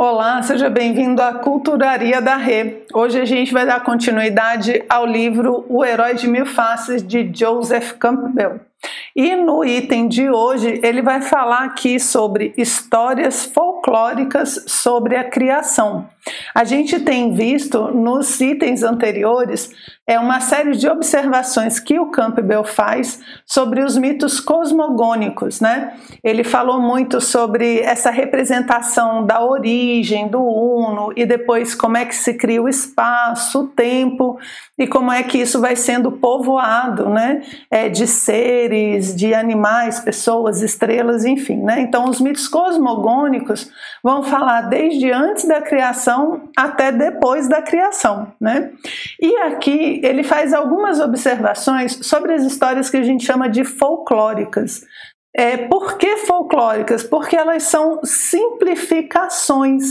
Olá, seja bem-vindo à Culturaria da Rê. Hoje a gente vai dar continuidade ao livro O Herói de Mil Faces de Joseph Campbell. E no item de hoje ele vai falar aqui sobre histórias folclóricas sobre a criação. A gente tem visto nos itens anteriores é uma série de observações que o Campbell faz sobre os mitos cosmogônicos, né? Ele falou muito sobre essa representação da origem do uno e depois como é que se cria o espaço, o tempo e como é que isso vai sendo povoado, né? É, de seres, de animais, pessoas, estrelas, enfim, né? Então os mitos cosmogônicos vão falar desde antes da criação até depois da criação, né? E aqui ele faz algumas observações sobre as histórias que a gente chama de folclóricas. É, por que folclóricas? Porque elas são simplificações.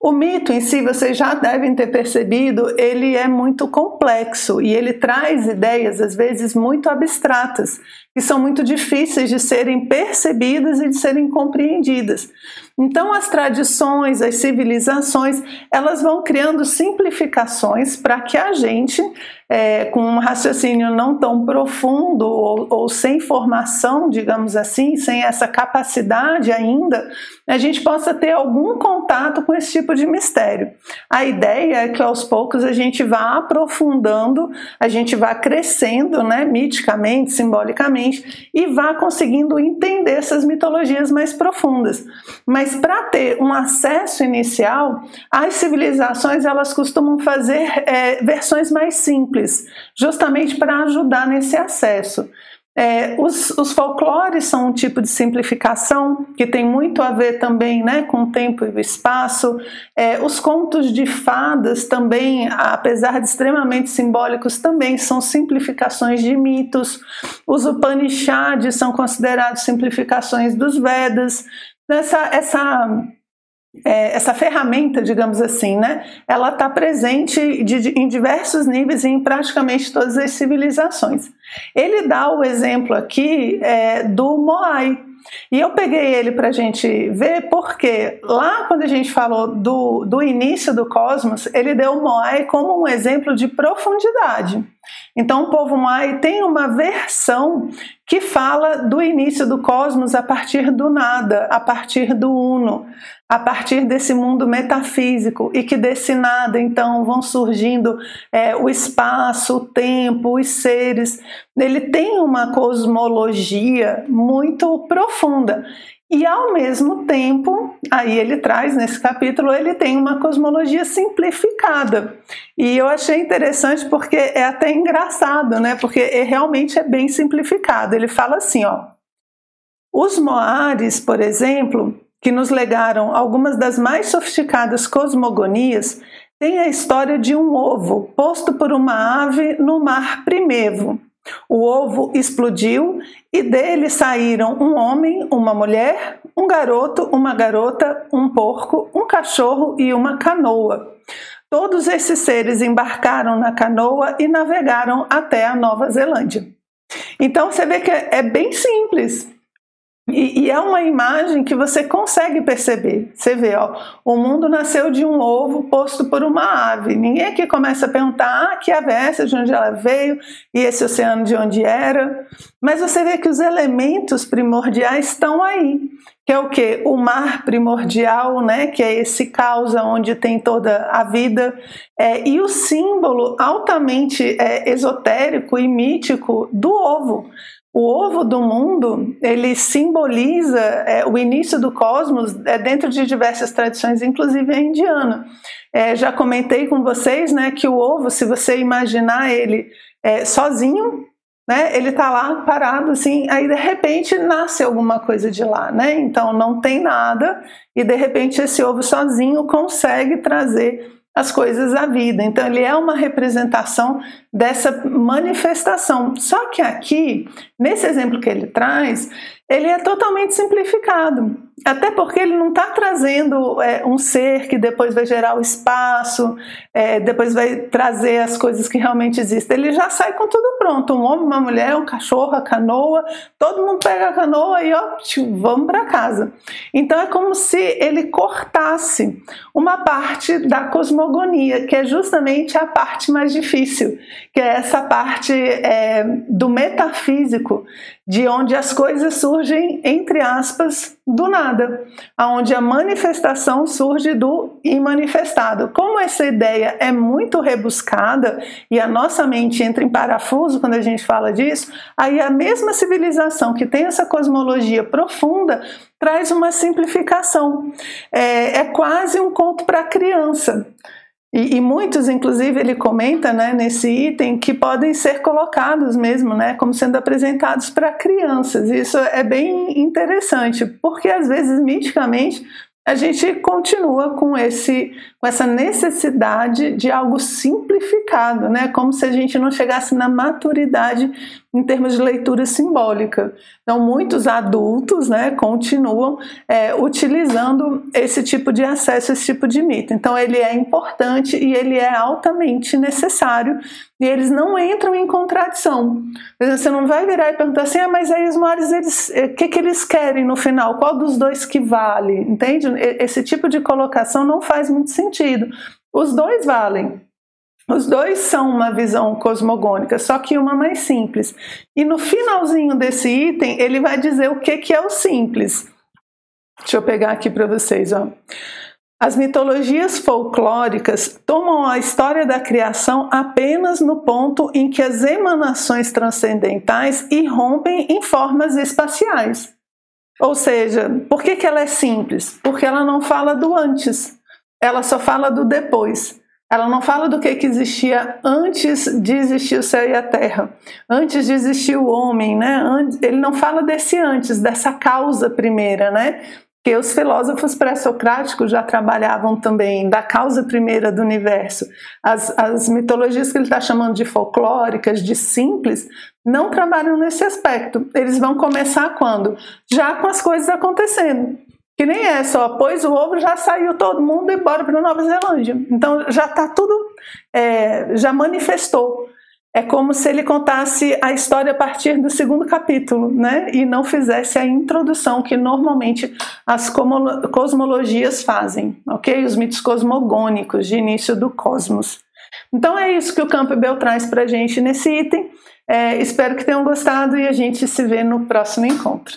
O mito em si, vocês já devem ter percebido, ele é muito complexo e ele traz ideias, às vezes, muito abstratas, que são muito difíceis de serem percebidas e de serem compreendidas. Então, as tradições, as civilizações, elas vão criando simplificações para que a gente, é, com um raciocínio não tão profundo ou, ou, sem formação, digamos assim, sem essa capacidade ainda, a gente possa ter algum contato com esse tipo de mistério. A ideia é que aos poucos a gente vá aprofundando, a gente vá crescendo, né, miticamente, simbolicamente, e vá conseguindo entender essas mitologias mais profundas. Mas para ter um acesso inicial, as civilizações elas costumam fazer é, versões mais simples, justamente para ajudar nesse acesso. É, os, os, folclores são um tipo de simplificação que tem muito a ver também né, com o tempo e o espaço. É, os contos de fadas também, apesar de extremamente simbólicos, também são simplificações de mitos. Os Upanishads são considerados simplificações dos Vedas essa, essa, é, essa ferramenta, digamos assim, né, ela está presente de, de, em diversos níveis em praticamente todas as civilizações. Ele dá o exemplo aqui é, do Moai. E eu peguei ele para a gente ver porque lá quando a gente falou do, do início do cosmos, ele deu o Moai como um exemplo de profundidade. Então, o povo Moai tem uma versão que fala do início do cosmos a partir do nada, a partir do uno, a partir desse mundo metafísico e que desse nada então vão surgindo é, o espaço, o tempo, os seres. Ele tem uma cosmologia muito profunda e ao mesmo tempo, aí ele traz nesse capítulo, ele tem uma cosmologia simplificada. E eu achei interessante porque é até engraçado, né? Porque é, realmente é bem simplificado. Ele fala assim, ó: Os Moares, por exemplo, que nos legaram algumas das mais sofisticadas cosmogonias, têm a história de um ovo posto por uma ave no mar primevo o ovo explodiu e dele saíram um homem, uma mulher, um garoto, uma garota, um porco, um cachorro e uma canoa. Todos esses seres embarcaram na canoa e navegaram até a Nova Zelândia. Então você vê que é bem simples. E, e, é uma imagem que você consegue perceber. Você vê, ó, o mundo nasceu de um ovo posto por uma ave. Ninguém aqui começa a perguntar ah, que ave é essa, de onde ela veio, e esse oceano de onde era. Mas você vê que os elementos primordiais estão aí. Que é o que? O mar primordial, né? Que é esse caos onde tem toda a vida. É, e o símbolo altamente é, esotérico e mítico do ovo o ovo do mundo ele simboliza é, o início do cosmos é, dentro de diversas tradições, inclusive a indiana. É, já comentei com vocês né, que o ovo, se você imaginar ele é, sozinho, né, ele está lá parado assim, aí de repente nasce alguma coisa de lá, né? Então não tem nada e de repente esse ovo sozinho consegue trazer as coisas à vida. Então, ele é uma representação dessa manifestação. Só que aqui, nesse exemplo que ele traz, ele é totalmente simplificado. Até porque ele não está trazendo é, um ser que depois vai gerar o espaço, é, depois vai trazer as coisas que realmente existem. Ele já sai com tudo pronto: um homem, uma mulher, um cachorro, a canoa, todo mundo pega a canoa e ó, vamos para casa. Então é como se ele cortasse uma parte da cosmogonia, que é justamente a parte mais difícil, que é essa parte é, do metafísico, de onde as coisas surgem, entre aspas, do nada, aonde a manifestação surge do imanifestado. Como essa ideia é muito rebuscada e a nossa mente entra em parafuso quando a gente fala disso, aí a mesma civilização que tem essa cosmologia profunda traz uma simplificação. É, é quase um conto para criança. E, e, muitos, inclusive, ele comenta né, nesse item que podem ser colocados mesmo, né, como sendo apresentados para crianças. Isso é bem interessante, porque às vezes, miticamente, a gente continua com, esse, com essa necessidade de algo simplificado, né? como se a gente não chegasse na maturidade em termos de leitura simbólica. Então, muitos adultos né, continuam é, utilizando esse tipo de acesso, esse tipo de mito. Então, ele é importante e ele é altamente necessário e eles não entram em contradição. Você não vai virar e perguntar assim, ah, mas aí os mares, eles, o eh, que, que eles querem no final? Qual dos dois que vale? Entende? Esse tipo de colocação não faz muito sentido. Os dois valem. Os dois são uma visão cosmogônica, só que uma mais simples. E no finalzinho desse item, ele vai dizer o que, que é o simples. Deixa eu pegar aqui para vocês. Ó. As mitologias folclóricas tomam a história da criação apenas no ponto em que as emanações transcendentais irrompem em formas espaciais. Ou seja, por que, que ela é simples? Porque ela não fala do antes, ela só fala do depois. Ela não fala do que, que existia antes de existir o céu e a terra, antes de existir o homem, né? Ele não fala desse antes, dessa causa primeira, né? Que os filósofos pré-socráticos já trabalhavam também da causa primeira do universo. As, as mitologias que ele está chamando de folclóricas, de simples, não trabalham nesse aspecto. Eles vão começar quando? Já com as coisas acontecendo. Que nem é só, pôs o ovo, já saiu todo mundo e bora para Nova Zelândia. Então já está tudo, é, já manifestou. É como se ele contasse a história a partir do segundo capítulo, né? E não fizesse a introdução que normalmente as cosmologias fazem, ok? Os mitos cosmogônicos de início do cosmos. Então é isso que o Campbell traz para a gente nesse item. É, espero que tenham gostado e a gente se vê no próximo encontro.